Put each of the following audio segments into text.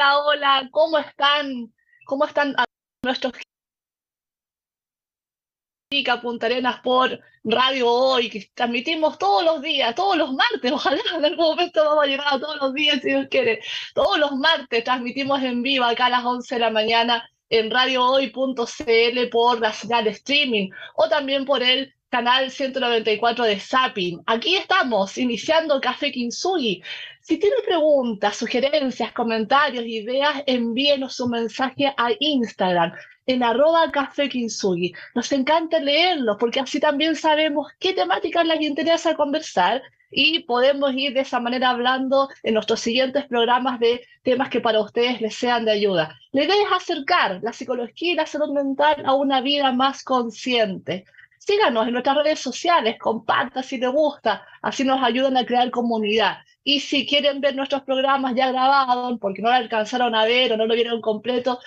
Hola, hola, ¿cómo están? ¿Cómo están nuestros Punta Arenas por Radio Hoy, que transmitimos todos los días, todos los martes, ojalá en algún momento vamos a llegar a todos los días si Dios quiere. Todos los martes transmitimos en vivo acá a las 11 de la mañana en radiohoy.cl por la señal streaming o también por el canal 194 de Zapping. Aquí estamos, iniciando Café Kinsugi. Si tiene preguntas, sugerencias, comentarios, ideas, envíenos un mensaje a Instagram en arroba Café. Nos encanta leerlos porque así también sabemos qué temáticas les interesa conversar y podemos ir de esa manera hablando en nuestros siguientes programas de temas que para ustedes les sean de ayuda. La idea es acercar la psicología y la salud mental a una vida más consciente. Síganos en nuestras redes sociales, compartan si les gusta, así nos ayudan a crear comunidad. Y si quieren ver nuestros programas ya grabados, porque no lo alcanzaron a ver o no lo vieron completo,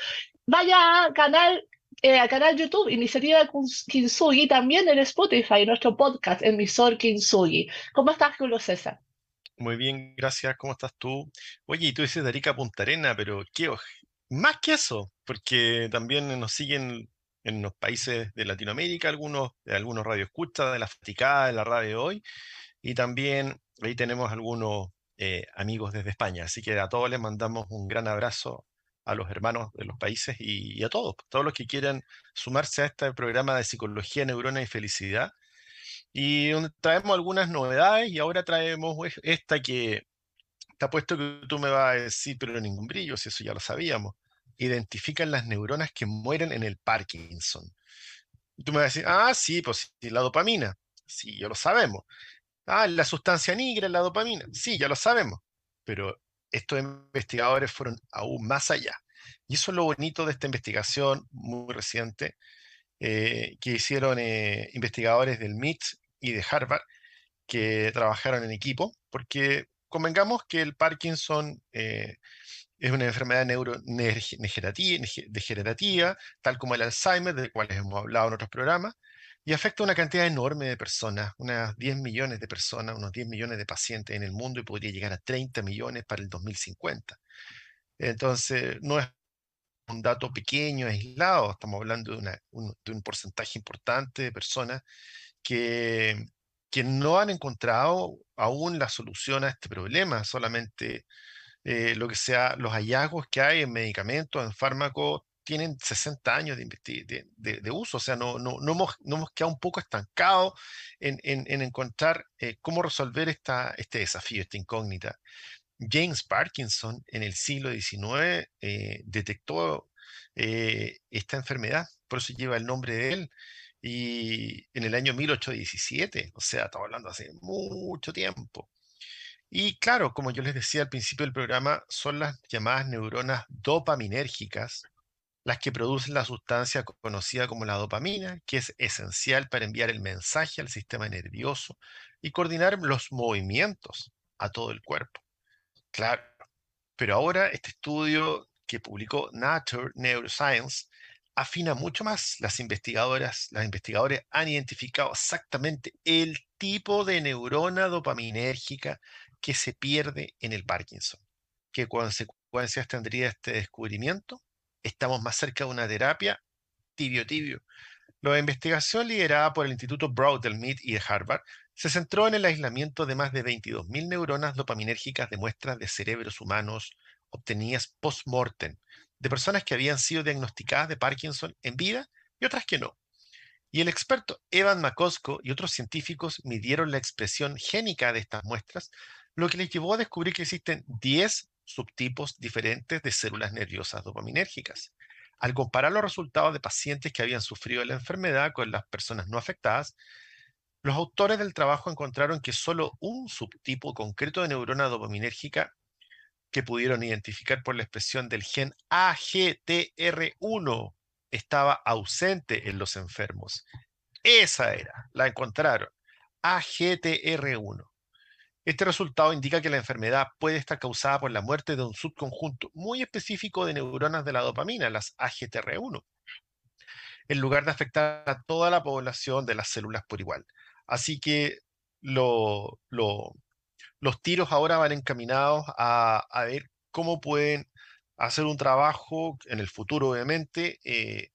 vaya a canal, eh, a canal YouTube, Iniciativa Kinsugi, también en Spotify, nuestro podcast, emisor Kinsugi. ¿Cómo estás, Julio César? Muy bien, gracias. ¿Cómo estás tú? Oye, y tú dices de Arica Punta Arena, pero ¿qué? Más que eso, porque también nos siguen en los países de Latinoamérica, algunos, de algunos radioescuchas, de la Faticada, de la radio hoy, y también ahí tenemos algunos eh, amigos desde España. Así que a todos les mandamos un gran abrazo a los hermanos de los países y, a todos, todos los que quieran sumarse a este programa de psicología, neurona y felicidad. Y traemos algunas novedades y ahora traemos esta que está puesto que tú me vas a decir, pero ningún brillo, si eso ya lo sabíamos identifican las neuronas que mueren en el Parkinson. Y tú me vas a decir, ah, sí, pues la dopamina. Sí, ya lo sabemos. Ah, la sustancia negra, la dopamina. Sí, ya lo sabemos. Pero estos investigadores fueron aún más allá. Y eso es lo bonito de esta investigación muy reciente eh, que hicieron eh, investigadores del MIT y de Harvard que trabajaron en equipo, porque convengamos que el Parkinson eh, es una enfermedad neurodegenerativa, tal como el Alzheimer, del cual hemos hablado en otros programas, y afecta a una cantidad enorme de personas, unas 10 millones de personas, unos 10 millones de pacientes en el mundo y podría llegar a 30 millones para el 2050. Entonces, no es un dato pequeño, aislado, estamos hablando de, un, porcentaje importante de personas que, que no han encontrado aún la solución a este problema, solamente eh, lo que sea, los hallazgos que hay en medicamentos, en fármacos, tienen 60 años de, de, uso, o sea, no, no, no, hemos, quedado un poco estancados en, en, encontrar eh, cómo resolver esta, este desafío, esta incógnita. James Parkinson en el siglo XIX eh, detectó esta enfermedad, por eso lleva el nombre de él, y en el año 1817, o sea, estamos hablando hace mucho tiempo. Y claro, como yo les decía al principio del programa, son las llamadas neuronas dopaminérgicas las que producen la sustancia conocida como la dopamina, que es esencial para enviar el mensaje al sistema nervioso y coordinar los movimientos a todo el cuerpo. Claro, pero ahora este estudio que publicó Nature Neuroscience afina mucho más. Las investigadoras, las investigadores han identificado exactamente el tipo de neurona dopaminérgica que se pierde en el Parkinson. ¿Qué consecuencias tendría este descubrimiento? Estamos más cerca de una terapia tibio tibio. La investigación liderada por el Instituto Broad del MIT y de Harvard se centró en el aislamiento de más de 22.000 neuronas dopaminérgicas de muestras de cerebros humanos obtenidas post-mortem de personas que habían sido diagnosticadas de Parkinson en vida y otras que no. Y el experto Evan McCosco y otros científicos midieron la expresión génica de estas muestras lo que les llevó a descubrir que existen 10 subtipos diferentes de células nerviosas dopaminérgicas. Al comparar los resultados de pacientes que habían sufrido la enfermedad con las personas no afectadas, Los autores del trabajo encontraron que solo un subtipo concreto de neurona dopaminérgica que pudieron identificar por la expresión del gen AGTR1 estaba ausente en los enfermos. Esa era, la encontraron, AGTR1. Este resultado indica que la enfermedad puede estar causada por la muerte de un subconjunto muy específico de neuronas de la dopamina, las AGTR1, en lugar de afectar a toda la población de las células por igual. Así que los tiros ahora van encaminados a, ver cómo pueden hacer un trabajo en el futuro, obviamente, eh,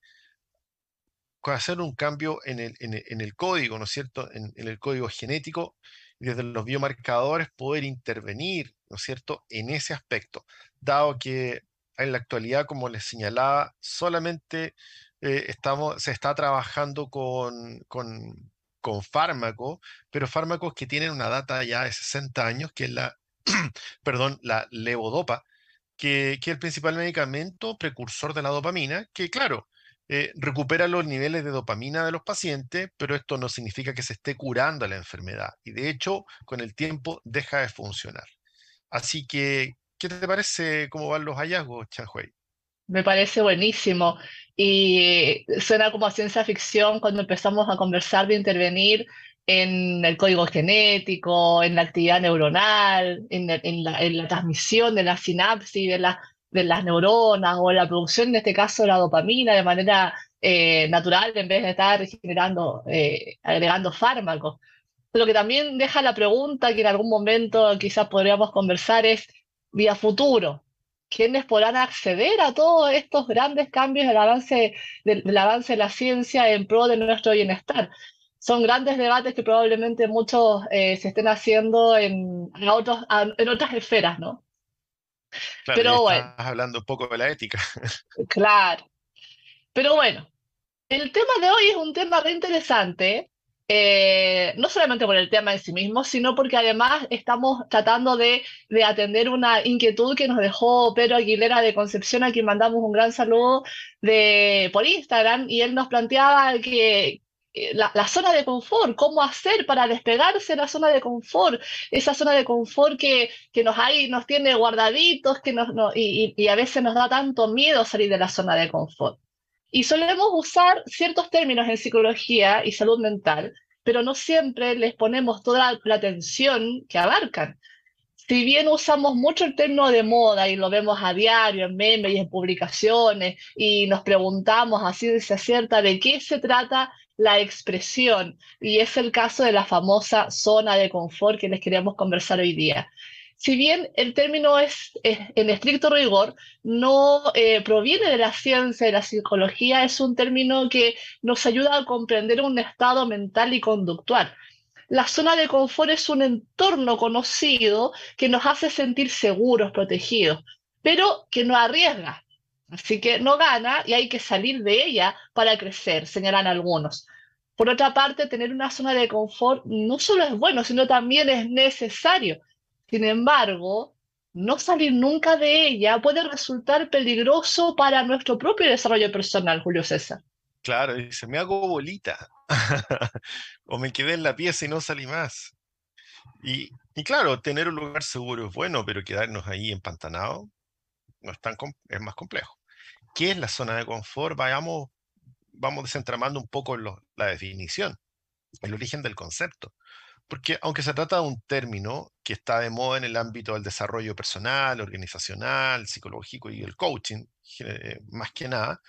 hacer un cambio en el, código, ¿no es cierto?, en, el código genético desde los biomarcadores poder intervenir, ¿no es cierto?, en ese aspecto, dado que en la actualidad, como les señalaba, solamente eh, estamos, se está trabajando con, con, con fármacos, pero fármacos que tienen una data ya de 60 años, que es la, perdón, la levodopa, que, que, es el principal medicamento precursor de la dopamina, que claro, eh, recupera los niveles de dopamina de los pacientes, pero esto no significa que se esté curando la enfermedad y de hecho con el tiempo deja de funcionar. Así que, ¿qué te parece cómo van los hallazgos, Chanhuey? Me parece buenísimo y suena como a ciencia ficción cuando empezamos a conversar de intervenir en el código genético, en la actividad neuronal, en, la, en la, transmisión de la sinapsis, de la de las neuronas o la producción, en este caso, de la dopamina de manera eh, natural en vez de estar generando, eh, agregando fármacos. Lo que también deja la pregunta que en algún momento quizás podríamos conversar es, vía futuro, ¿quiénes podrán acceder a todos estos grandes cambios del avance, del, avance de la ciencia en pro de nuestro bienestar? Son grandes debates que probablemente muchos eh, se estén haciendo en, otros, en otras esferas, ¿no? Pero bueno. Estás hablando un poco de la ética. Claro. Pero bueno, el tema de hoy es un tema re interesante, eh, no solamente por el tema en sí mismo, sino porque además estamos tratando de, de, atender una inquietud que nos dejó Pedro Aguilera de Concepción, a quien mandamos un gran saludo de, por Instagram, y él nos planteaba que, eh, la, zona de confort, cómo hacer para despegarse de la zona de confort, esa zona de confort que, que nos, hay, nos tiene guardaditos que nos, y, y, a veces nos da tanto miedo salir de la zona de confort. Y solemos usar ciertos términos en psicología y salud mental, pero no siempre les ponemos toda la atención que abarcan. Si bien usamos mucho el término de moda y lo vemos a diario en memes y en publicaciones y nos preguntamos así se cierta de qué se trata la expresión. Y es el caso de la famosa zona de confort que les queríamos conversar hoy día. Si bien el término es, en estricto rigor, no eh, proviene de la ciencia, de la psicología, es un término que nos ayuda a comprender un estado mental y conductual. La zona de confort es un entorno conocido que nos hace sentir seguros, protegidos, pero que no arriesga, Así que no gana y hay que salir de ella para crecer, señalan algunos. Por otra parte, tener una zona de confort no solo es bueno, sino también es necesario. Sin embargo, no salir nunca de ella puede resultar peligroso para nuestro propio desarrollo personal, Julio César. Claro, dice, me hago bolita. o me quedé en la pieza y no salí más. Y, claro, tener un lugar seguro es bueno, pero quedarnos ahí empantanados no es, es más complejo. ¿Qué es la zona de confort? Vayamos, vamos desentramando un poco la definición, el origen del concepto. Porque aunque se trata de un término que está de moda en el ámbito del desarrollo personal, organizacional, psicológico y el coaching, eh, más que nada,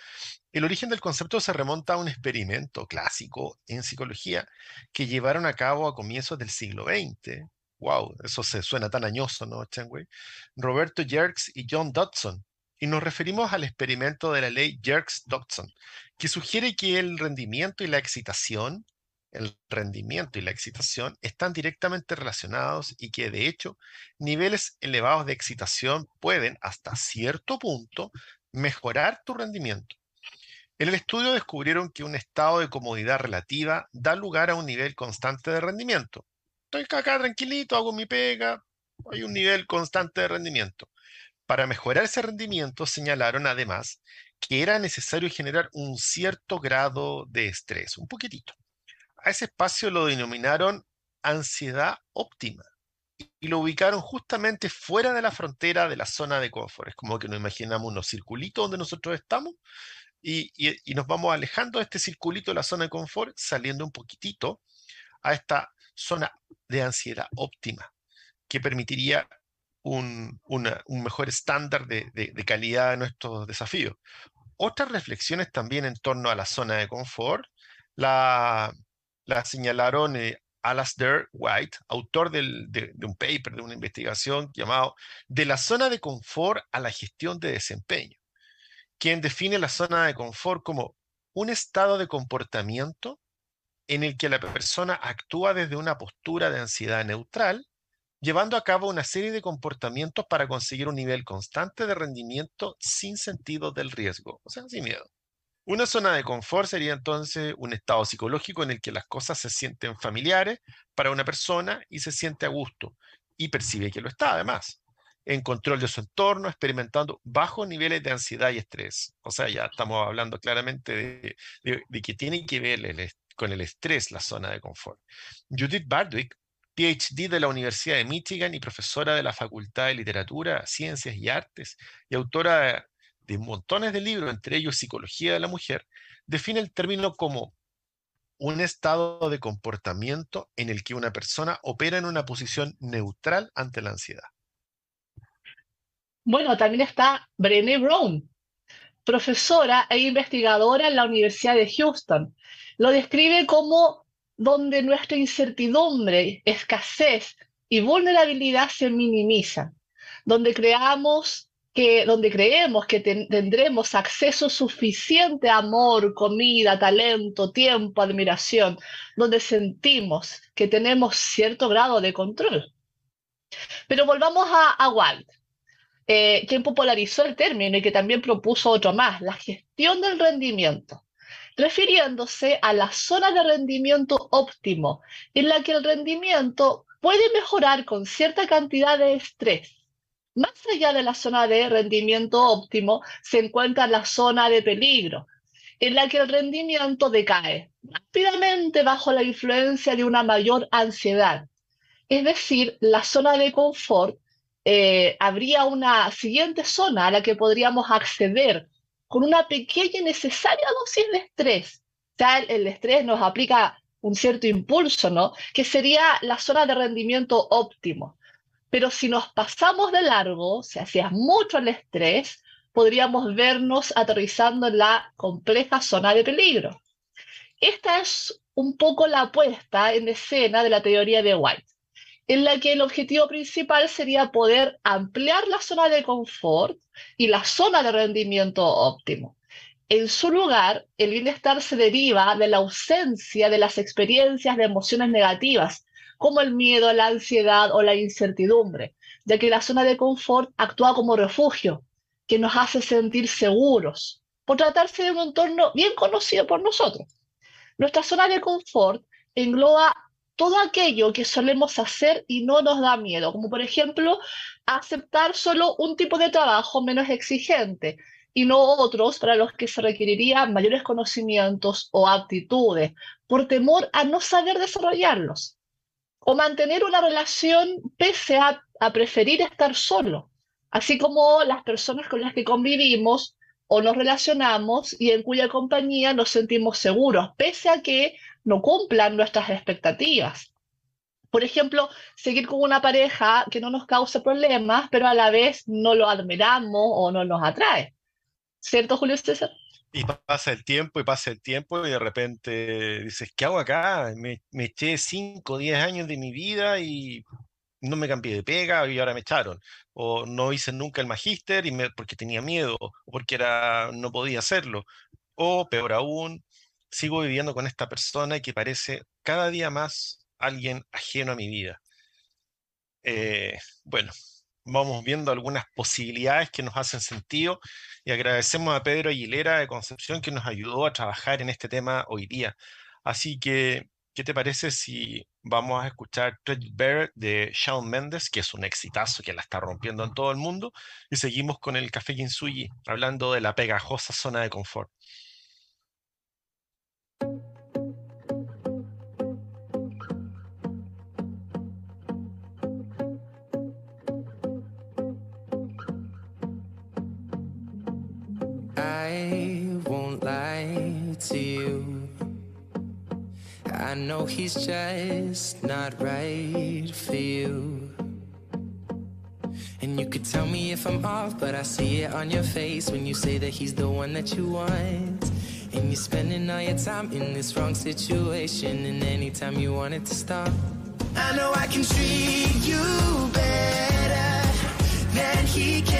el origen del concepto se remonta a un experimento clásico en psicología que llevaron a cabo a comienzos del siglo XX. Wow, eso se suena tan añoso, ¿no, Chenway? Roberto Yerkes y John Dodson y nos referimos al experimento de la ley Jerks-Dodson, que sugiere que el rendimiento y la excitación, el rendimiento y la excitación están directamente relacionados y que de hecho niveles elevados de excitación pueden hasta cierto punto mejorar tu rendimiento. En el estudio descubrieron que un estado de comodidad relativa da lugar a un nivel constante de rendimiento. Estoy acá tranquilito, hago mi pega, hay un nivel constante de rendimiento. Para mejorar ese rendimiento señalaron además que era necesario generar un cierto grado de estrés, un poquitito. a ese espacio lo denominaron ansiedad óptima y lo ubicaron justamente fuera de la frontera de la zona de confort. Es como que nos imaginamos unos circulitos donde nosotros estamos y, nos vamos alejando de este circulito de la zona de confort, saliendo un poquitito a esta zona de ansiedad óptima, que permitiría un, mejor estándar de, calidad de nuestros desafíos. Otras reflexiones también en torno a la zona de confort la, señalaron eh, Alasdair White, autor de, un paper, de una investigación llamado De la zona de confort a la gestión de desempeño, quien define la zona de confort como un estado de comportamiento en el que la persona actúa desde una postura de ansiedad neutral, llevando a cabo una serie de comportamientos para conseguir un nivel constante de rendimiento sin sentido del riesgo, o sea, sin miedo. Una zona de confort sería entonces un estado psicológico en el que las cosas se sienten familiares para una persona y se siente a gusto y percibe que lo está además, en control de su entorno, experimentando bajos niveles de ansiedad y estrés. O sea, ya estamos hablando claramente de, que tiene que ver con el estrés la zona de confort. Judith Bardwick, PhD de la Universidad de Michigan y profesora de la Facultad de Literatura, Ciencias y Artes y autora de montones de libros, entre ellos Psicología de la Mujer, define el término como un estado de comportamiento en el que una persona opera en una posición neutral ante la ansiedad. Bueno, también está Brené Brown, profesora e investigadora en la Universidad de Houston. Lo describe como donde nuestra incertidumbre, escasez y vulnerabilidad se minimizan, donde creamos que donde creemos que tendremos acceso suficiente a amor, comida, talento, tiempo, admiración, donde sentimos que tenemos cierto grado de control. Pero volvamos a, a eh, quien popularizó el término y que también propuso otro más, la gestión del rendimiento, refiriéndose a la zona de rendimiento óptimo, en la que el rendimiento puede mejorar con cierta cantidad de estrés más allá de la zona de rendimiento óptimo se encuentra la zona de peligro, en la que el rendimiento decae rápidamente bajo la influencia de una mayor ansiedad. Es decir, la zona de confort eh, habría una siguiente zona a la que podríamos acceder con una pequeña y necesaria dosis de estrés. O sea, el estrés nos aplica un cierto impulso, ¿no? Que sería la zona de rendimiento óptimo. Pero si nos pasamos de largo, si hacías mucho el estrés, podríamos vernos aterrizando en la compleja zona de peligro. Esta es un poco la apuesta en escena de la teoría de White, en la que el objetivo principal sería poder ampliar la zona de confort y la zona de rendimiento óptimo. En su lugar, el bienestar se deriva de la ausencia de las experiencias de emociones negativas como el miedo, la ansiedad o la incertidumbre, ya que la zona de confort actúa como refugio que nos hace sentir seguros por tratarse de un entorno bien conocido por nosotros. Nuestra zona de confort engloba todo aquello que solemos hacer y no nos da miedo, como por ejemplo aceptar solo un tipo de trabajo menos exigente y no otros para los que se requerirían mayores conocimientos o aptitudes, por temor a no saber desarrollarlos o mantener una relación pese a, preferir estar solo, así como las personas con las que convivimos o nos relacionamos y en cuya compañía nos sentimos seguros, pese a que no cumplan nuestras expectativas. Por ejemplo, seguir con una pareja que no nos cause problemas, pero a la vez no lo admiramos o no nos atrae. ¿Cierto, Julio César? Y pasa el tiempo y pasa el tiempo y de repente dices, ¿qué hago acá? Me, eché 5 o 10 años de mi vida y no me cambié de pega y ahora me echaron. O no hice nunca el magíster porque tenía miedo o porque era, no podía hacerlo. O peor aún, sigo viviendo con esta persona que parece cada día más alguien ajeno a mi vida. Eh, bueno, vamos viendo algunas posibilidades que nos hacen sentido y agradecemos a Pedro Aguilera de Concepción que nos ayudó a trabajar en este tema hoy día. Así que, ¿qué te parece si vamos a escuchar Bear de Shawn Mendes, que es un exitazo que la está rompiendo en todo el mundo, y seguimos con el Café Kinsuyi, hablando de la pegajosa zona de confort. I won't lie to you. I know he's just not right for you. And you could tell me if I'm off, but I see it on your face when you say that he's the one that you want. You're spending all your time in this wrong situation, and anytime you want it to stop. I know I can treat you better than he can,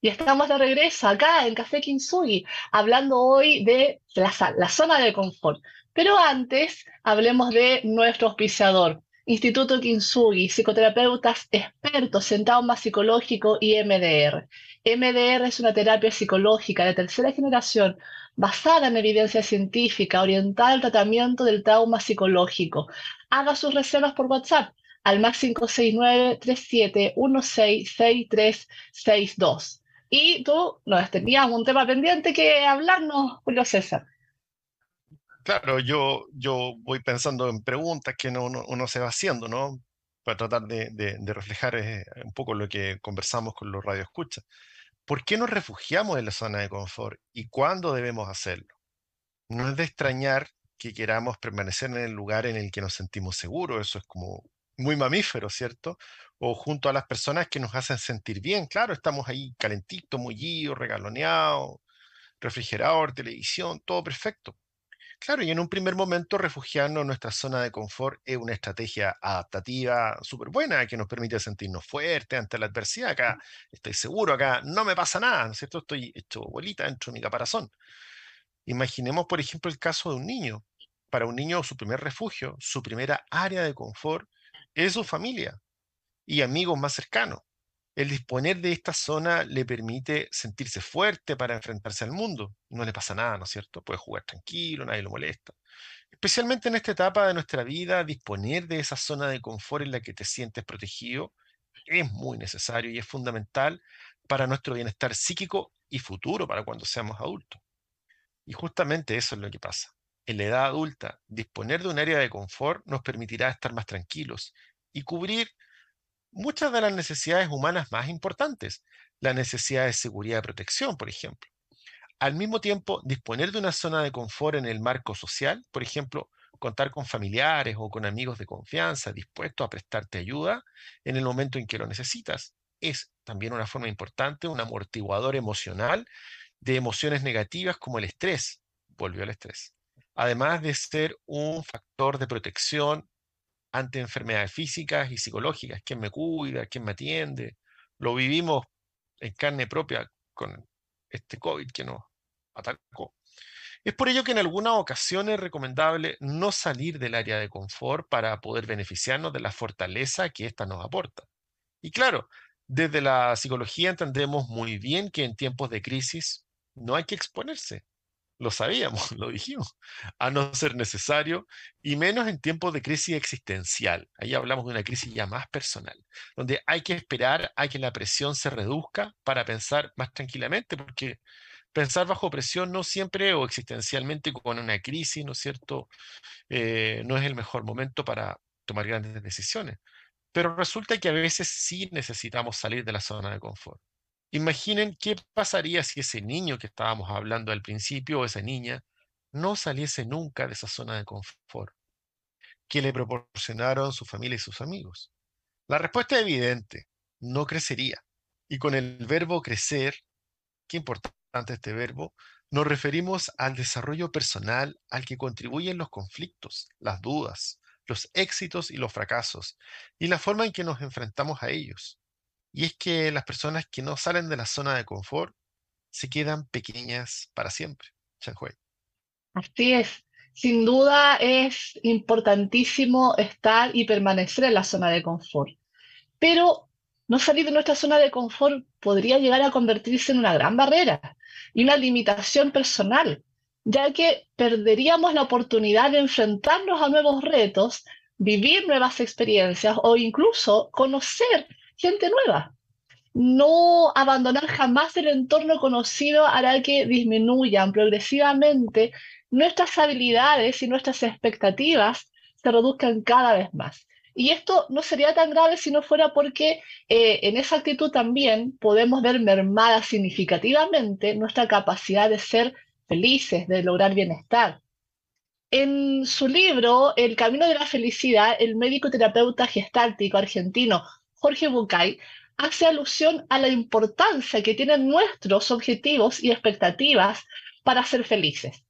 Y estamos de regreso acá en Café Kintsugi, hablando hoy de la, zona de confort. Pero antes, hablemos de nuestro auspiciador, Instituto Kintsugi, psicoterapeutas expertos en trauma psicológico y MDR. MDR es una terapia psicológica de tercera generación basada en evidencia científica orientada al tratamiento del trauma psicológico. Haga sus reservas por WhatsApp al más 569-3716-6362. Y tú nos tenías un tema pendiente que hablarnos, Julio César. Claro, yo, yo voy pensando en preguntas que no- uno, uno se va haciendo, ¿no? Para tratar de, de- de reflejar eh, un poco lo que conversamos con los radioescuchas. ¿Por qué nos refugiamos en la zona de confort y cuándo debemos hacerlo? No es de extrañar que queramos permanecer en el lugar en el que nos sentimos seguros, eso es como muy mamífero, ¿cierto? O junto a las personas que nos hacen sentir bien. Claro, estamos ahí calentitos, mullidos, regaloneados, refrigerador, televisión, todo perfecto. Claro, y en un primer momento refugiarnos en nuestra zona de confort es una estrategia adaptativa súper buena que nos permite sentirnos fuertes ante la adversidad. Acá estoy seguro, acá no me pasa nada, ¿no es cierto? Estoy hecho bolita dentro de mi caparazón. Imaginemos, por ejemplo, el caso de un niño. Para un niño, su primer refugio, su primera área de confort es su familia y amigos más cercanos. El disponer de esta zona le permite sentirse fuerte para enfrentarse al mundo. No le pasa nada, ¿no es cierto? Puede jugar tranquilo, nadie lo molesta. Especialmente en esta etapa de nuestra vida, disponer de esa zona de confort en la que te sientes protegido es muy necesario y es fundamental para nuestro bienestar psíquico y futuro para cuando seamos adultos. Y justamente eso es lo que pasa. En la edad adulta, disponer de un área de confort nos permitirá estar más tranquilos y cubrir muchas de las necesidades humanas más importantes, la necesidad de seguridad y protección, por ejemplo. Al mismo tiempo, disponer de una zona de confort en el marco social, por ejemplo, contar con familiares o con amigos de confianza dispuestos a prestarte ayuda en el momento en que lo necesitas, es también una forma importante, un amortiguador emocional de emociones negativas como el estrés, volvió al estrés, además de ser un factor de protección ante enfermedades físicas y psicológicas, quién me cuida, quién me atiende. Lo vivimos en carne propia con este COVID que nos atacó. Es por ello que en algunas ocasiones es recomendable no salir del área de confort para poder beneficiarnos de la fortaleza que ésta nos aporta. Y claro, desde la psicología entendemos muy bien que en tiempos de crisis no hay que exponerse. Lo sabíamos, lo dijimos, a no ser necesario, y menos en tiempos de crisis existencial. Ahí hablamos de una crisis ya más personal, donde hay que esperar a que la presión se reduzca para pensar más tranquilamente, porque pensar bajo presión no siempre o existencialmente con una crisis, ¿no es cierto? Eh, no es el mejor momento para tomar grandes decisiones. Pero resulta que a veces sí necesitamos salir de la zona de confort. Imaginen qué pasaría si ese niño que estábamos hablando al principio o esa niña no saliese nunca de esa zona de confort que le proporcionaron su familia y sus amigos. La respuesta es evidente, no crecería. Y con el verbo crecer, qué importante este verbo, nos referimos al desarrollo personal al que contribuyen los conflictos, las dudas, los éxitos y los fracasos, y la forma en que nos enfrentamos a ellos. Y es que las personas que no salen de la zona de confort se quedan pequeñas para siempre. Así es. Sin duda es importantísimo estar y permanecer en la zona de confort. Pero no salir de nuestra zona de confort podría llegar a convertirse en una gran barrera y una limitación personal ya que perderíamos la oportunidad de enfrentarnos a nuevos retos, vivir nuevas experiencias o incluso conocer gente nueva. No abandonar jamás el entorno conocido hará que disminuyan progresivamente nuestras habilidades y nuestras expectativas se reduzcan cada vez más. Y esto no sería tan grave si no fuera porque eh, en esa actitud también podemos ver mermada significativamente nuestra capacidad de ser felices, de lograr bienestar. En su libro El Camino de la Felicidad, el médico terapeuta gestáltico argentino Jorge Bucay hace alusión a la importancia que tienen nuestros objetivos y expectativas para ser felices.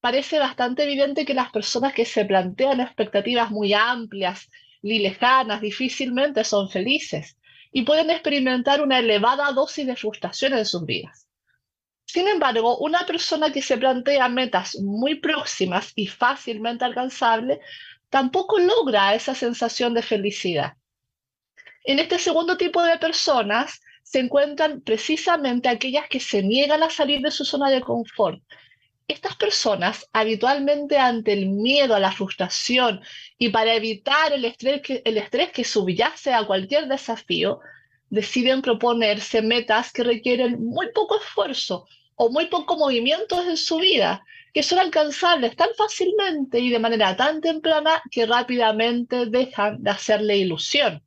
Parece bastante evidente que las personas que se plantean expectativas muy amplias y lejanas difícilmente son felices y pueden experimentar una elevada dosis de frustración en sus vidas. Sin embargo, una persona que se plantea metas muy próximas y fácilmente alcanzables tampoco logra esa sensación de felicidad. En este segundo tipo de personas se encuentran precisamente aquellas que se niegan a salir de su zona de confort. Estas personas, habitualmente ante el miedo a la frustración y para evitar el estrés que, el subyace a cualquier desafío, deciden proponerse metas que requieren muy poco esfuerzo o muy poco movimientos en su vida, que son alcanzables tan fácilmente y de manera tan temprana que rápidamente dejan de hacerle ilusión.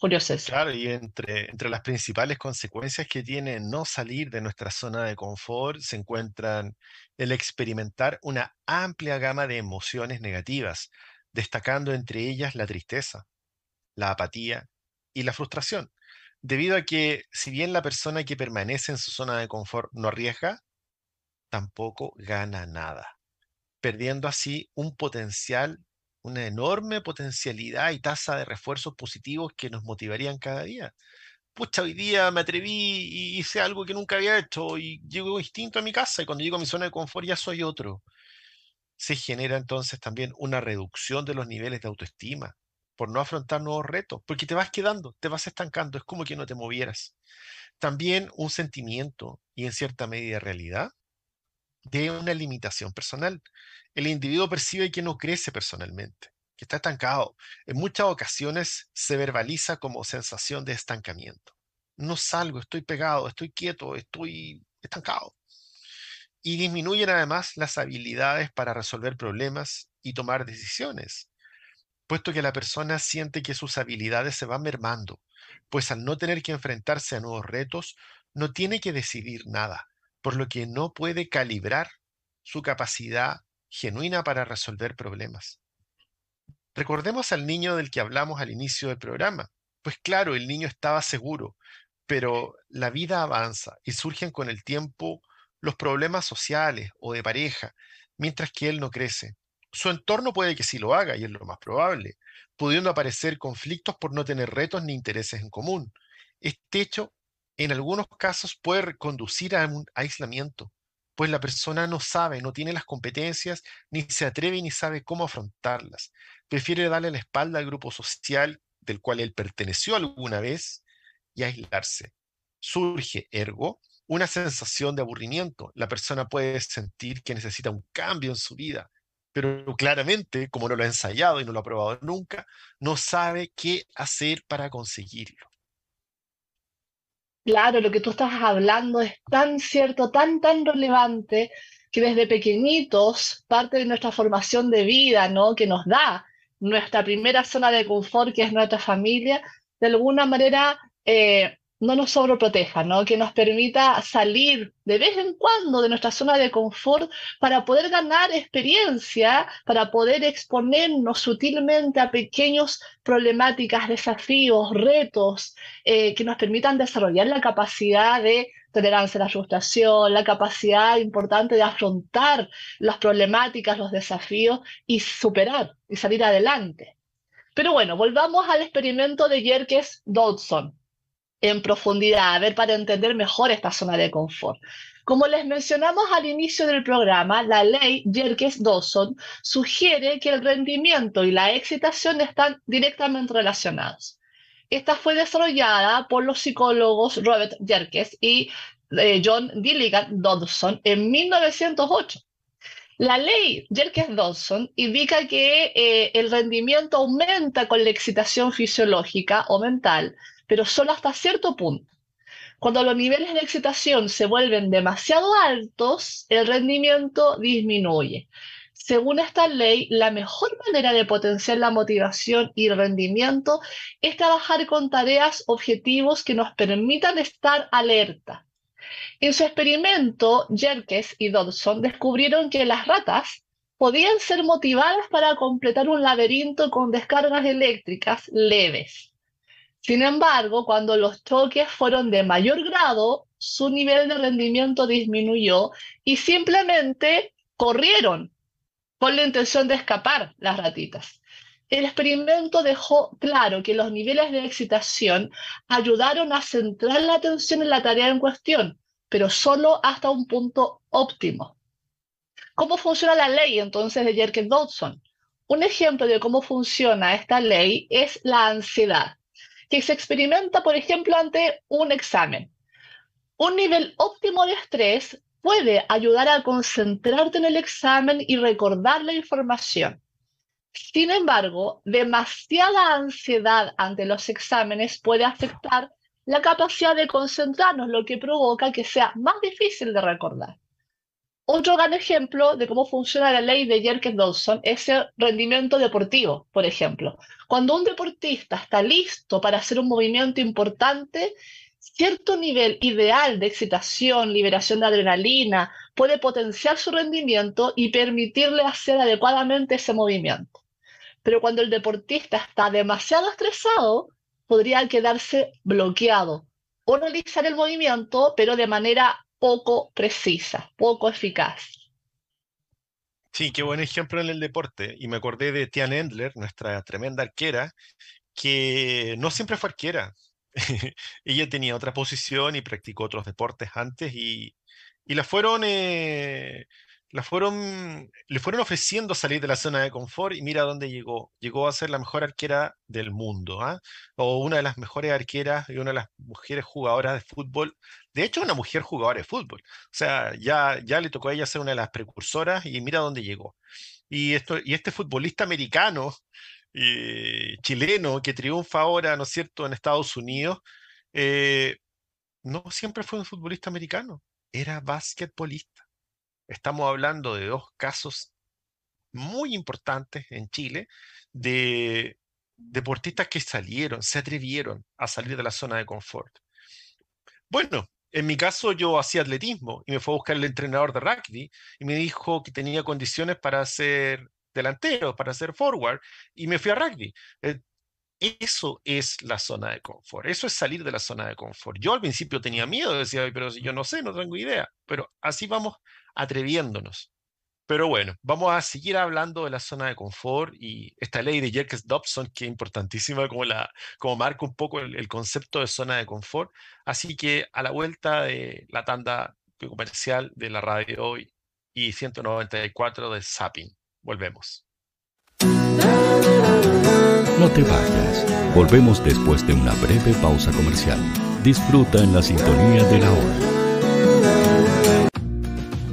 Julio César. Claro, y entre, entre las principales consecuencias que tiene no salir de nuestra zona de confort se encuentran el experimentar una amplia gama de emociones negativas, destacando entre ellas la tristeza, la apatía y la frustración debido a que si bien la persona que permanece en su zona de confort no arriesga, tampoco gana nada, perdiendo así un potencial, una enorme potencialidad y tasa de refuerzos positivos que nos motivarían cada día. Pucha, hoy día me atreví y hice algo que nunca había hecho y llego distinto a mi casa y cuando llego a mi zona de confort ya soy otro. Se genera entonces también una reducción de los niveles de autoestima, por no afrontar nuevos retos, porque te vas quedando, te vas estancando, es como que no te movieras. También un sentimiento y en cierta medida realidad de una limitación personal. El individuo percibe que no crece personalmente, que está estancado. En muchas ocasiones se verbaliza como sensación de estancamiento. No salgo, estoy pegado, estoy quieto, estoy estancado. Y disminuyen además las habilidades para resolver problemas y tomar decisiones puesto que la persona siente que sus habilidades se van mermando, pues al no tener que enfrentarse a nuevos retos, no tiene que decidir nada, por lo que no puede calibrar su capacidad genuina para resolver problemas. Recordemos al niño del que hablamos al inicio del programa. Pues claro, el niño estaba seguro, pero la vida avanza y surgen con el tiempo los problemas sociales o de pareja, mientras que él no crece. Su entorno puede que sí lo haga, y es lo más probable, pudiendo aparecer conflictos por no tener retos ni intereses en común. Este hecho, en algunos casos, puede conducir a un aislamiento, pues la persona no sabe, no tiene las competencias, ni se atreve ni sabe cómo afrontarlas. Prefiere darle la espalda al grupo social del cual él perteneció alguna vez y aislarse. Surge, ergo, una sensación de aburrimiento. La persona puede sentir que necesita un cambio en su vida, pero claramente, como no lo ha ensayado y no lo ha probado nunca, no sabe qué hacer para conseguirlo. Claro, lo que tú estás hablando es tan cierto, tan, tan relevante, que desde pequeñitos, parte de nuestra formación de vida, ¿no? Que nos da nuestra primera zona de confort, que es nuestra familia, de alguna manera eh, no nos sobreproteja, ¿no? que nos permita salir de vez en cuando de nuestra zona de confort para poder ganar experiencia, para poder exponernos sutilmente a pequeños problemáticas, desafíos, retos eh, que nos permitan desarrollar la capacidad de tolerancia a la frustración, la capacidad importante de afrontar las problemáticas, los desafíos y superar y salir adelante. Pero bueno, volvamos al experimento de Jerkes Dodson en profundidad, a ver, para entender mejor esta zona de confort. Como les mencionamos al inicio del programa, la ley Jerkes-Dawson sugiere que el rendimiento y la excitación están directamente relacionados. Esta fue desarrollada por los psicólogos Robert Jerkes y eh, John Gilligan Dodson en 1908. La ley Jerkes-Dawson indica que eh, el rendimiento aumenta con la excitación fisiológica o mental, pero solo hasta cierto punto. Cuando los niveles de excitación se vuelven demasiado altos, el rendimiento disminuye. Según esta ley, la mejor manera de potenciar la motivación y el rendimiento es trabajar con tareas, objetivos que nos permitan estar alerta. En su experimento, Jerkes y Dodson descubrieron que las ratas podían ser motivadas para completar un laberinto con descargas eléctricas leves. Sin embargo, cuando los choques fueron de mayor grado, su nivel de rendimiento disminuyó y simplemente corrieron con la intención de escapar las ratitas. El experimento dejó claro que los niveles de excitación ayudaron a centrar la atención en la tarea en cuestión, pero solo hasta un punto óptimo. ¿Cómo funciona la ley entonces de Jerker Dodson? Un ejemplo de cómo funciona esta ley es la ansiedad que se experimenta, por ejemplo, ante un examen. Un nivel óptimo de estrés puede ayudar a concentrarte en el examen y recordar la información. Sin embargo, demasiada ansiedad ante los exámenes puede afectar la capacidad de concentrarnos, lo que provoca que sea más difícil de recordar. Otro gran ejemplo de cómo funciona la ley de Jerkes-Dawson es el rendimiento deportivo, por ejemplo. Cuando un deportista está listo para hacer un movimiento importante, cierto nivel ideal de excitación, liberación de adrenalina, puede potenciar su rendimiento y permitirle hacer adecuadamente ese movimiento. Pero cuando el deportista está demasiado estresado, podría quedarse bloqueado o realizar el movimiento, pero de manera poco precisa, poco eficaz. Sí, qué buen ejemplo en el deporte. Y me acordé de Tian Endler, nuestra tremenda arquera, que no siempre fue arquera. Ella tenía otra posición y practicó otros deportes antes y, y la fueron eh, la fueron, le fueron ofreciendo salir de la zona de confort y mira dónde llegó. Llegó a ser la mejor arquera del mundo, ¿ah? o una de las mejores arqueras y una de las mujeres jugadoras de fútbol. De hecho, una mujer jugadora de fútbol. O sea, ya, ya le tocó a ella ser una de las precursoras y mira dónde llegó. Y, esto, y este futbolista americano, chileno, que triunfa ahora, ¿no es cierto?, en Estados Unidos, eh, no siempre fue un futbolista americano, era basquetbolista. Estamos hablando de dos casos muy importantes en Chile de deportistas que salieron, se atrevieron a salir de la zona de confort. Bueno, en mi caso yo hacía atletismo y me fue a buscar el entrenador de rugby y me dijo que tenía condiciones para ser delantero, para ser forward y me fui a rugby. Eh, eso es la zona de confort, eso es salir de la zona de confort. Yo al principio tenía miedo, decía, pero yo no sé, no tengo idea, pero así vamos atreviéndonos. Pero bueno, vamos a seguir hablando de la zona de confort y esta ley de Jerkes Dobson, que es importantísima como, la, como marca un poco el, concepto de zona de confort. Así que a la vuelta de la tanda comercial de la radio hoy y 194 de Zapping. Volvemos. No te vayas. Volvemos después de una breve pausa comercial. Disfruta en la sintonía de la hora.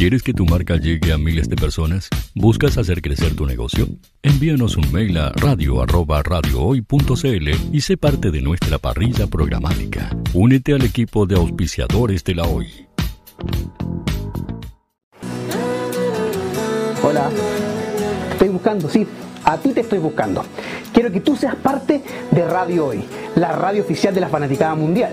¿Quieres que tu marca llegue a miles de personas? ¿Buscas hacer crecer tu negocio? Envíanos un mail a radio@radiohoy.cl y sé parte de nuestra parrilla programática. Únete al equipo de auspiciadores de la Hoy. Hola. Estoy buscando, sí, a ti te estoy buscando. Quiero que tú seas parte de Radio Hoy, la radio oficial de la Fanaticada Mundial.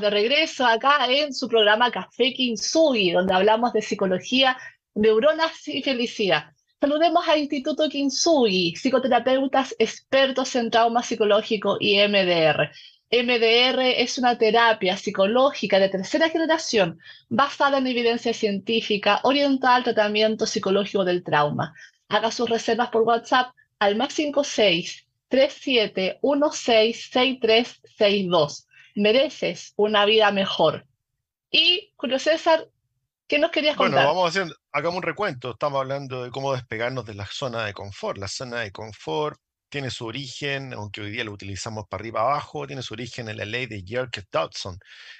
De regreso acá en su programa Café Kinsui, donde hablamos de psicología, neuronas y felicidad. Saludemos al Instituto Kinsui, psicoterapeutas expertos en trauma psicológico y MDR. MDR es una terapia psicológica de tercera generación basada en evidencia científica orientada al tratamiento psicológico del trauma. Haga sus reservas por WhatsApp al más 56 37 16 6362 mereces una vida mejor. Y Julio César, ¿qué nos querías contar? Bueno, vamos haciendo, hagamos un recuento. Estamos hablando de cómo despegarnos de la zona de confort. La zona de confort tiene su origen, aunque hoy día lo utilizamos para arriba abajo, tiene su origen en la ley de Yerkes-Dodson.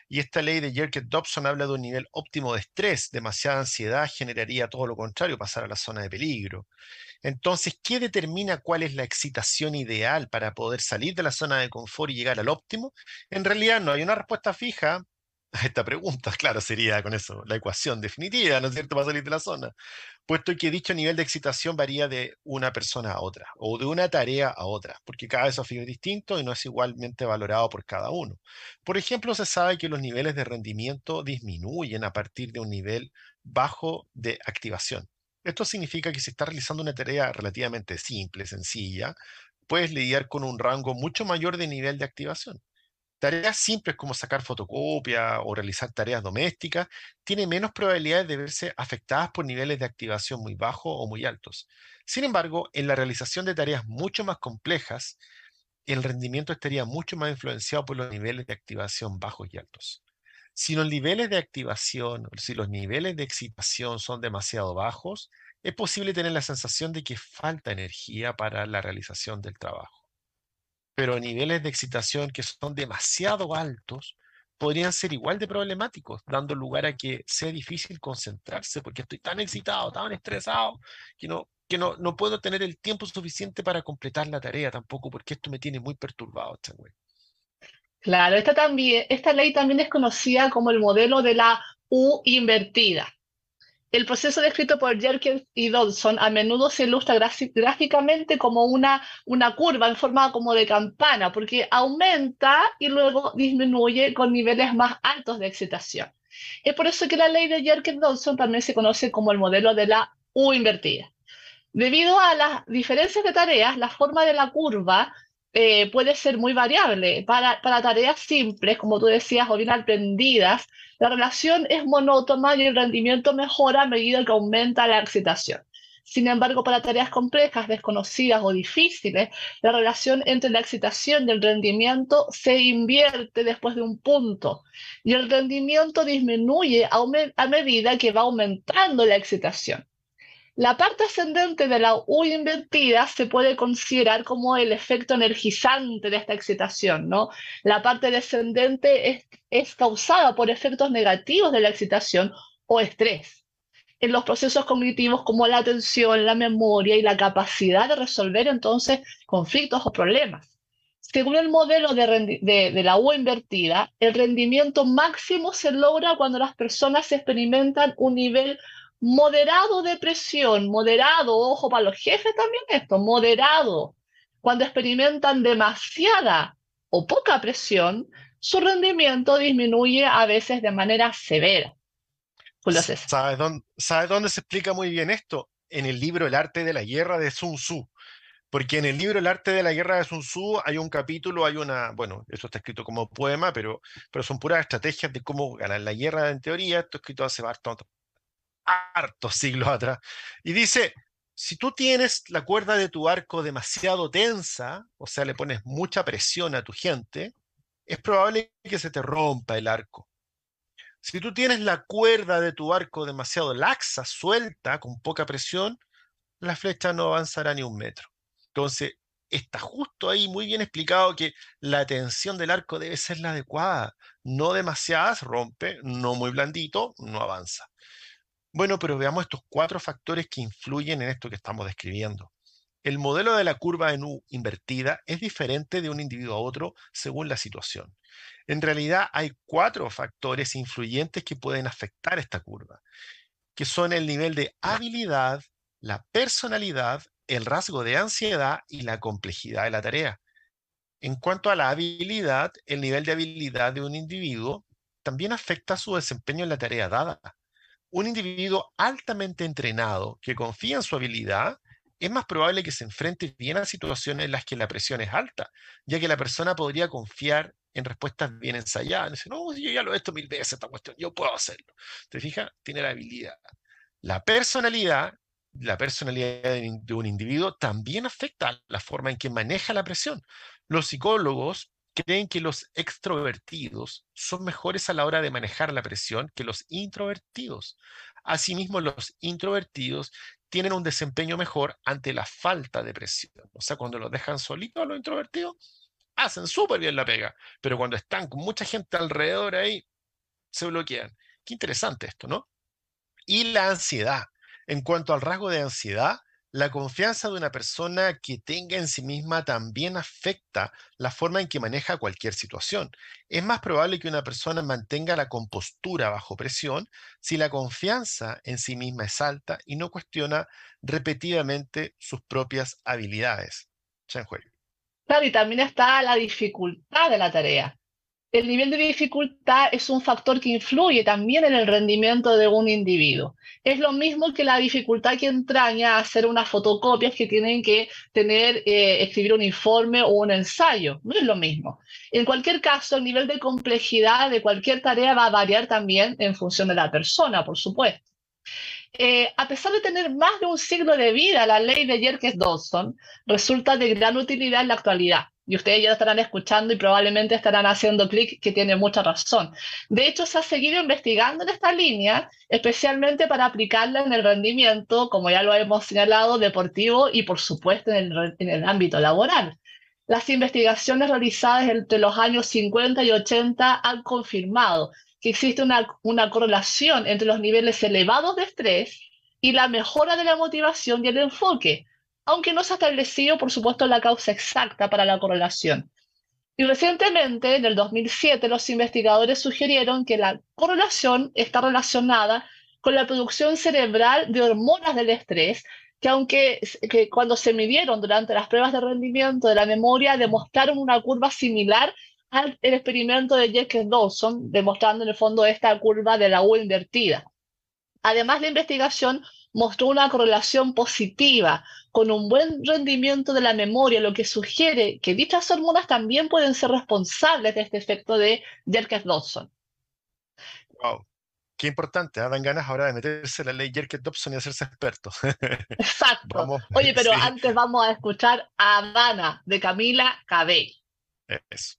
Y esta ley de Yerkes-Dodson habla de un nivel óptimo de estrés. Demasiada ansiedad generaría todo lo contrario, pasar a la zona de peligro. Entonces, ¿qué determina cuál es la excitación ideal para poder salir de la zona de confort y llegar al óptimo? En realidad no hay una respuesta fija esta pregunta. Claro, sería con eso la ecuación definitiva, ¿no es cierto?, para salir de la zona. Puesto que dicho nivel de excitación varía de una persona a otra o de una tarea a otra, porque cada desafío es distinto y no es igualmente valorado por cada uno. Por ejemplo, se sabe que los niveles de rendimiento disminuyen a partir de un nivel bajo de activación. Esto significa que si estás realizando una tarea relativamente simple, sencilla, puedes lidiar con un rango mucho mayor de nivel de activación. Tareas simples como sacar fotocopia o realizar tareas domésticas tienen menos probabilidades de verse afectadas por niveles de activación muy bajos o muy altos. Sin embargo, en la realización de tareas mucho más complejas, el rendimiento estaría mucho más influenciado por los niveles de activación bajos y altos. Si los niveles de activación, si los niveles de excitación son demasiado bajos, es posible tener la sensación de que falta energía para la realización del trabajo. Pero niveles de excitación que son demasiado altos podrían ser igual de problemáticos, dando lugar a que sea difícil concentrarse porque estoy tan excitado, tan estresado, que no, que no, no puedo tener el tiempo suficiente para completar la tarea tampoco, porque esto me tiene muy perturbado, este Claro, esta, también, esta ley también es conocida como el modelo de la U invertida. El proceso descrito por Jerkins y Dodson a menudo se ilustra gráficamente como una, una curva en forma como de campana, porque aumenta y luego disminuye con niveles más altos de excitación. Es por eso que la ley de Jerkins-Dodson también se conoce como el modelo de la U invertida. Debido a las diferencias de tareas, la forma de la curva eh, puede ser muy variable. Para, para, tareas simples, como tú decías, o bien aprendidas, la relación es monótona y el rendimiento mejora a medida que aumenta la excitación. Sin embargo, para tareas complejas, desconocidas o difíciles, la relación entre la excitación y el rendimiento se invierte después de un punto y el rendimiento disminuye a, medida que va aumentando la excitación. La parte ascendente de la U invertida se puede considerar como el efecto energizante de esta excitación, ¿no? La parte descendente es, es causada por efectos negativos de la excitación o estrés en los procesos cognitivos como la atención, la memoria y la capacidad de resolver entonces conflictos o problemas. Según el modelo de, de, la U invertida, el rendimiento máximo se logra cuando las personas experimentan un nivel moderado de presión, moderado, ojo para los jefes también esto, moderado. Cuando experimentan demasiada o poca presión, su rendimiento disminuye a veces de manera severa. ¿Sabes dónde, se explica muy bien esto? En el libro El arte de la guerra de Sun Tzu. Porque en el libro El arte de la guerra de Sun Tzu hay un capítulo, hay una, bueno, eso está escrito como poema, pero, pero son puras estrategias de cómo ganar la guerra en teoría, esto escrito hace hartos, hartos siglos atrás. Y dice, si tú tienes la cuerda de tu arco demasiado tensa, o sea, le pones mucha presión a tu gente, es probable que se te rompa el arco. Si tú tienes la cuerda de tu arco demasiado laxa, suelta, con poca presión, la flecha no avanzará ni un metro. Entonces, está justo ahí muy bien explicado que la tensión del arco debe ser la adecuada. No demasiadas, rompe, no muy blandito, no avanza. Bueno, pero veamos estos cuatro factores que influyen en esto que estamos describiendo. El modelo de la curva en U invertida es diferente de un individuo a otro según la situación. En realidad hay cuatro factores influyentes que pueden afectar esta curva, que son el nivel de habilidad, la personalidad, el rasgo de ansiedad y la complejidad de la tarea. En cuanto a la habilidad, el nivel de habilidad de un individuo también afecta su desempeño en la tarea dada. Un individuo altamente entrenado que confía en su habilidad es más probable que se enfrente bien a situaciones en las que la presión es alta, ya que la persona podría confiar en respuestas bien ensayadas. Dice, no, yo ya lo he hecho mil veces esta cuestión, yo puedo hacerlo. ¿Te fijas? Tiene la habilidad. La personalidad, la personalidad de un individuo también afecta la forma en que maneja la presión. Los psicólogos creen que los extrovertidos son mejores a la hora de manejar la presión que los introvertidos. Asimismo, los introvertidos tienen un desempeño mejor ante la falta de presión. O sea, cuando los dejan solitos a los introvertidos, hacen súper bien la pega, pero cuando están con mucha gente alrededor ahí, se bloquean. Qué interesante esto, ¿no? Y la ansiedad. En cuanto al rasgo de ansiedad, la confianza de una persona que tenga en sí misma también afecta la forma en que maneja cualquier situación. Es más probable que una persona mantenga la compostura bajo presión si la confianza en sí misma es alta y no cuestiona repetidamente sus propias habilidades. Claro, y también está la dificultad de la tarea el nivel de dificultad es un factor que influye también en el rendimiento de un individuo. Es lo mismo que la dificultad que entraña hacer unas fotocopias que tienen que tener, eh, escribir un informe o un ensayo. No es lo mismo. En cualquier caso, el nivel de complejidad de cualquier tarea va a variar también en función de la persona, por supuesto. Eh, a pesar de tener más de un siglo de vida, la ley de Yerkes-Dawson resulta de gran utilidad en la actualidad y ustedes ya estarán escuchando y probablemente estarán haciendo clic que tiene mucha razón. De hecho, se ha seguido investigando en esta línea, especialmente para aplicarla en el rendimiento, como ya lo hemos señalado, deportivo y por supuesto en el, ámbito laboral. Las investigaciones realizadas entre los años 50 y 80 han confirmado que existe una, una correlación entre los niveles elevados de estrés y la mejora de la motivación y el enfoque, aunque no se ha establecido, por supuesto, la causa exacta para la correlación. Y recientemente, en el 2007, los investigadores sugirieron que la correlación está relacionada con la producción cerebral de hormonas del estrés, que aunque cuando se midieron durante las pruebas de rendimiento de la memoria, demostraron una curva similar al experimento de Jekyll Dawson, demostrando en el fondo esta curva de la U invertida. Además, la investigación mostró una correlación positiva con un buen rendimiento de la memoria, lo que sugiere que dichas hormonas también pueden ser responsables de este efecto de Jerkes-Dawson. Wow. qué importante, ¿ah? dan ganas ahora de meterse la ley Jerker Dobson y hacerse expertos. Exacto. Oye, pero antes vamos a escuchar a Habana de Camila Cabello. Eso.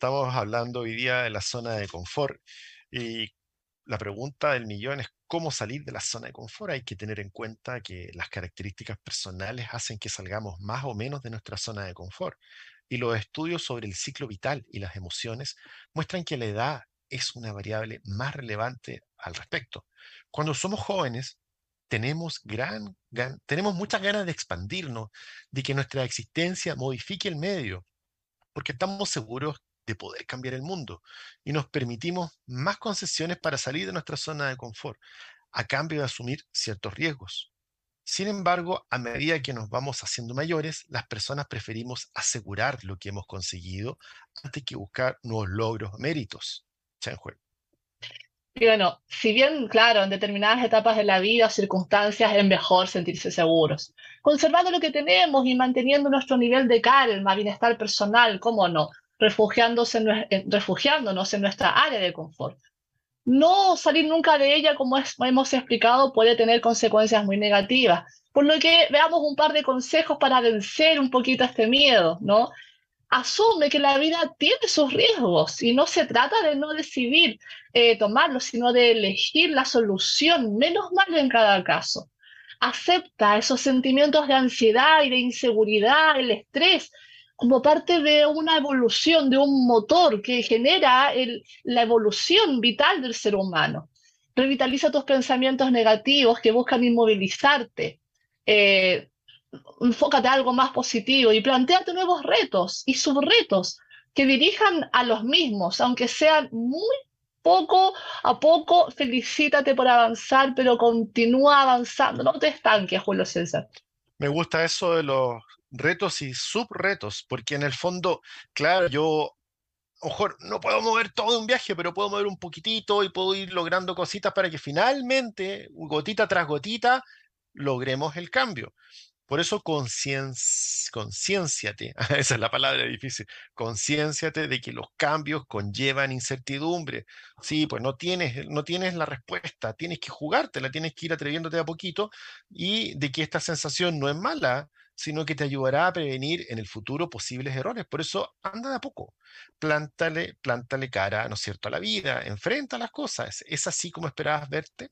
Estamos hablando hoy día de la zona de confort. Y la pregunta del millón es cómo salir de la zona de confort. Hay que tener en cuenta que las características personales hacen que salgamos más o menos de nuestra zona de confort. Y los estudios sobre el ciclo vital y las emociones muestran que la edad es una variable más relevante al respecto. Cuando somos jóvenes, tenemos, gran, tenemos muchas ganas de expandirnos, de que nuestra existencia modifique el medio, porque estamos seguros de poder cambiar el mundo y nos permitimos más concesiones para salir de nuestra zona de confort, a cambio de asumir ciertos riesgos. Sin embargo, a medida que nos vamos haciendo mayores, las personas preferimos asegurar lo que hemos conseguido antes que buscar nuevos logros méritos. Y bueno, si bien, claro, en determinadas etapas de la vida o circunstancias es mejor sentirse seguros, conservando lo que tenemos y manteniendo nuestro nivel de calma, bienestar personal, cómo no, refugiándose refugiándonos en nuestra área de confort. No salir nunca de ella, como hemos explicado, puede tener consecuencias muy negativas, Por lo que veamos un par de consejos para vencer un poquito este miedo, ¿no? Asume que la vida tiene sus riesgos y no se trata de no decidir eh, tomarlos, sino de elegir la solución menos mala en cada caso. Acepta esos sentimientos de ansiedad y de inseguridad, el estrés, como parte de una evolución, de un motor que genera la evolución vital del ser humano. Revitaliza tus pensamientos negativos que buscan inmovilizarte, eh, enfócate a algo más positivo y planteate nuevos retos y subretos que dirijan a los mismos, aunque sean muy poco a poco, felicítate por avanzar, pero continúa avanzando, no te estanques, Julio César. Me gusta eso de los retos y subretos, porque en el fondo, claro, yo, ojo, no puedo mover todo un viaje, pero puedo mover un poquitito y puedo ir logrando cositas para que finalmente, gotita tras gotita, logremos el cambio. Por eso concienciate, esa es la palabra difícil, concienciate de que los cambios conllevan incertidumbre. Sí, pues no tienes, no tienes la respuesta, tienes que jugártela, tienes que ir atreviéndote a poquito y de que esta sensación no es mala, sino que te ayudará a prevenir en el futuro posibles errores. Por eso anda de a poco, plántale, plántale cara, ¿no es cierto?, a la vida, enfrenta las cosas. ¿Es así como esperabas verte?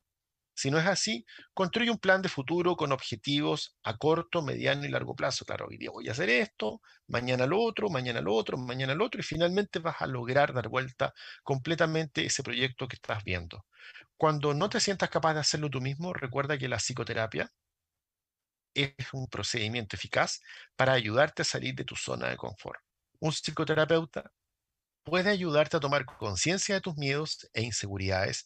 Si no es así, construye un plan de futuro con objetivos a corto, mediano y largo plazo. Claro, hoy día voy a hacer esto, mañana lo otro, mañana lo otro, mañana lo otro, y finalmente vas a lograr dar vuelta completamente ese proyecto que estás viendo. Cuando no te sientas capaz de hacerlo tú mismo, recuerda que la psicoterapia es un procedimiento eficaz para ayudarte a salir de tu zona de confort. Un psicoterapeuta puede ayudarte a tomar conciencia de tus miedos e inseguridades,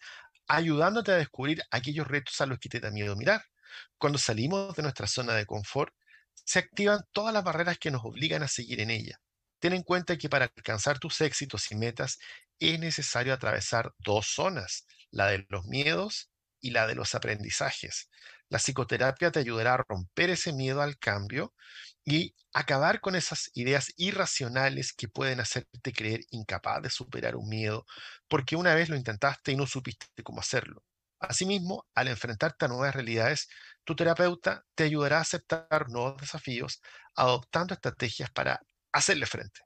ayudándote a descubrir aquellos retos a los que te da miedo mirar. Cuando salimos de nuestra zona de confort, se activan todas las barreras que nos obligan a seguir en ella. Ten en cuenta que para alcanzar tus éxitos y metas es necesario atravesar dos zonas, la de los miedos y la de los aprendizajes. La psicoterapia te ayudará a romper ese miedo al cambio y acabar con esas ideas irracionales que pueden hacerte creer incapaz de superar un miedo, porque una vez lo intentaste y no supiste cómo hacerlo. Asimismo, al enfrentarte a nuevas realidades, tu terapeuta te ayudará a aceptar nuevos desafíos, adoptando estrategias para hacerle frente.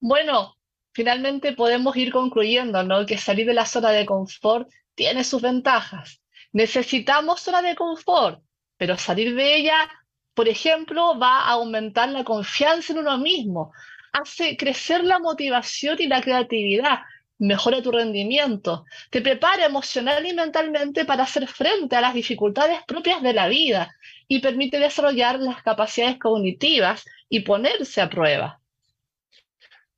Bueno, finalmente podemos ir concluyendo, ¿no? Que salir de la zona de confort tiene sus ventajas. Necesitamos zona de confort, pero salir de ella por ejemplo, va a aumentar la confianza en uno mismo, hace crecer la motivación y la creatividad, mejora tu rendimiento, te prepara emocional y mentalmente para hacer frente a las dificultades propias de la vida y permite desarrollar las capacidades cognitivas y ponerse a prueba.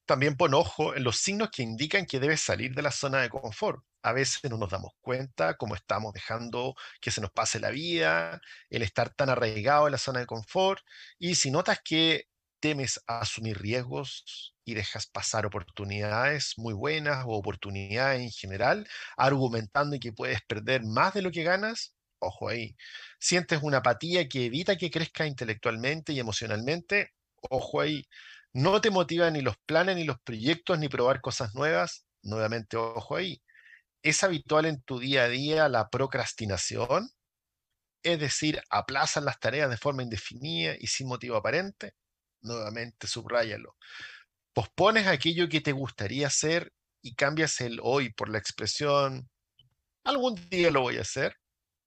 También pon ojo en los signos que indican que debes salir de la zona de confort a veces no nos damos cuenta cómo estamos dejando que se nos pase la vida, el estar tan arraigado en la zona de confort. Y si notas que temes asumir riesgos y dejas pasar oportunidades muy buenas o oportunidades en general, argumentando que puedes perder más de lo que ganas, ojo ahí. Sientes una apatía que evita que crezca intelectualmente y emocionalmente, ojo ahí. No te motivan ni los planes, ni los proyectos, ni probar cosas nuevas, nuevamente ojo ahí ¿Es habitual en tu día a día la procrastinación? Es decir, aplazan las tareas de forma indefinida y sin motivo aparente. Nuevamente, subráyalo. Pospones aquello que te gustaría hacer y cambias el hoy por la expresión algún día lo voy a hacer.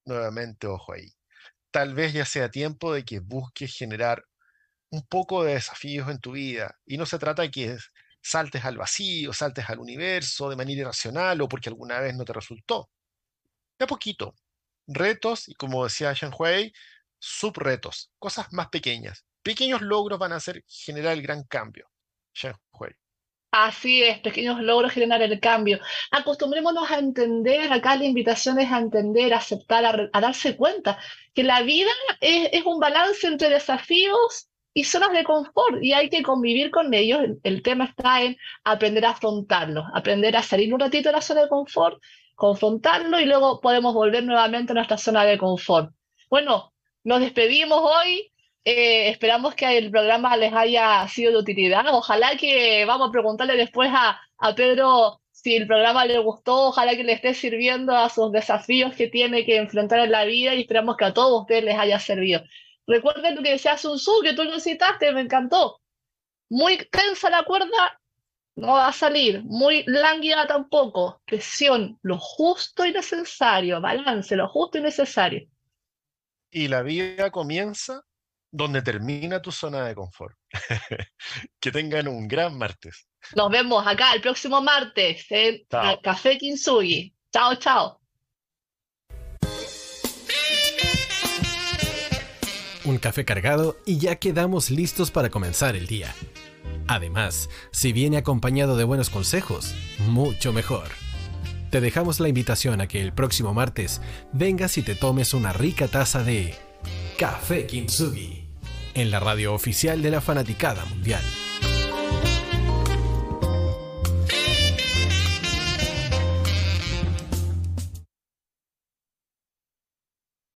Nuevamente, ojo ahí. Tal vez ya sea tiempo de que busques generar un poco de desafíos en tu vida. Y no se trata de que saltes al vacío, saltes al universo de manera irracional o porque alguna vez no te resultó. De a poquito. Retos, y como decía Shen Hui, subretos, cosas más pequeñas. Pequeños logros van a hacer generar el gran cambio. Shen Hui. Así es, pequeños logros generar el cambio. Acostumbrémonos a entender, acá la invitación es a entender, a aceptar, a, darse cuenta que la vida es, es un balance entre desafíos y zonas de confort y hay que convivir con ellos. El, tema está en aprender a afrontarlo, aprender a salir un ratito de la zona de confort, confrontarlo y luego podemos volver nuevamente a nuestra zona de confort. Bueno, nos despedimos hoy. Eh, esperamos que el programa les haya sido de utilidad. Ojalá que vamos a preguntarle después a, a Pedro si el programa le gustó, ojalá que le esté sirviendo a sus desafíos que tiene que enfrentar en la vida y esperamos que a todos ustedes les haya servido. Recuerden lo que decía Sun Tzu, que tú lo citaste, me encantó. Muy tensa la cuerda, no va a salir. Muy lánguida tampoco. Presión, lo justo y necesario. Balance, lo justo y necesario. Y la vida comienza donde termina tu zona de confort. que tengan un gran martes. Nos vemos acá el próximo martes en Café Kinsugi. Chao, chao. Un café cargado y ya quedamos listos para comenzar el día. Además, si viene acompañado de buenos consejos, mucho mejor. Te dejamos la invitación a que el próximo martes vengas y te tomes una rica taza de Café Kintsugi en la radio oficial de la Fanaticada Mundial.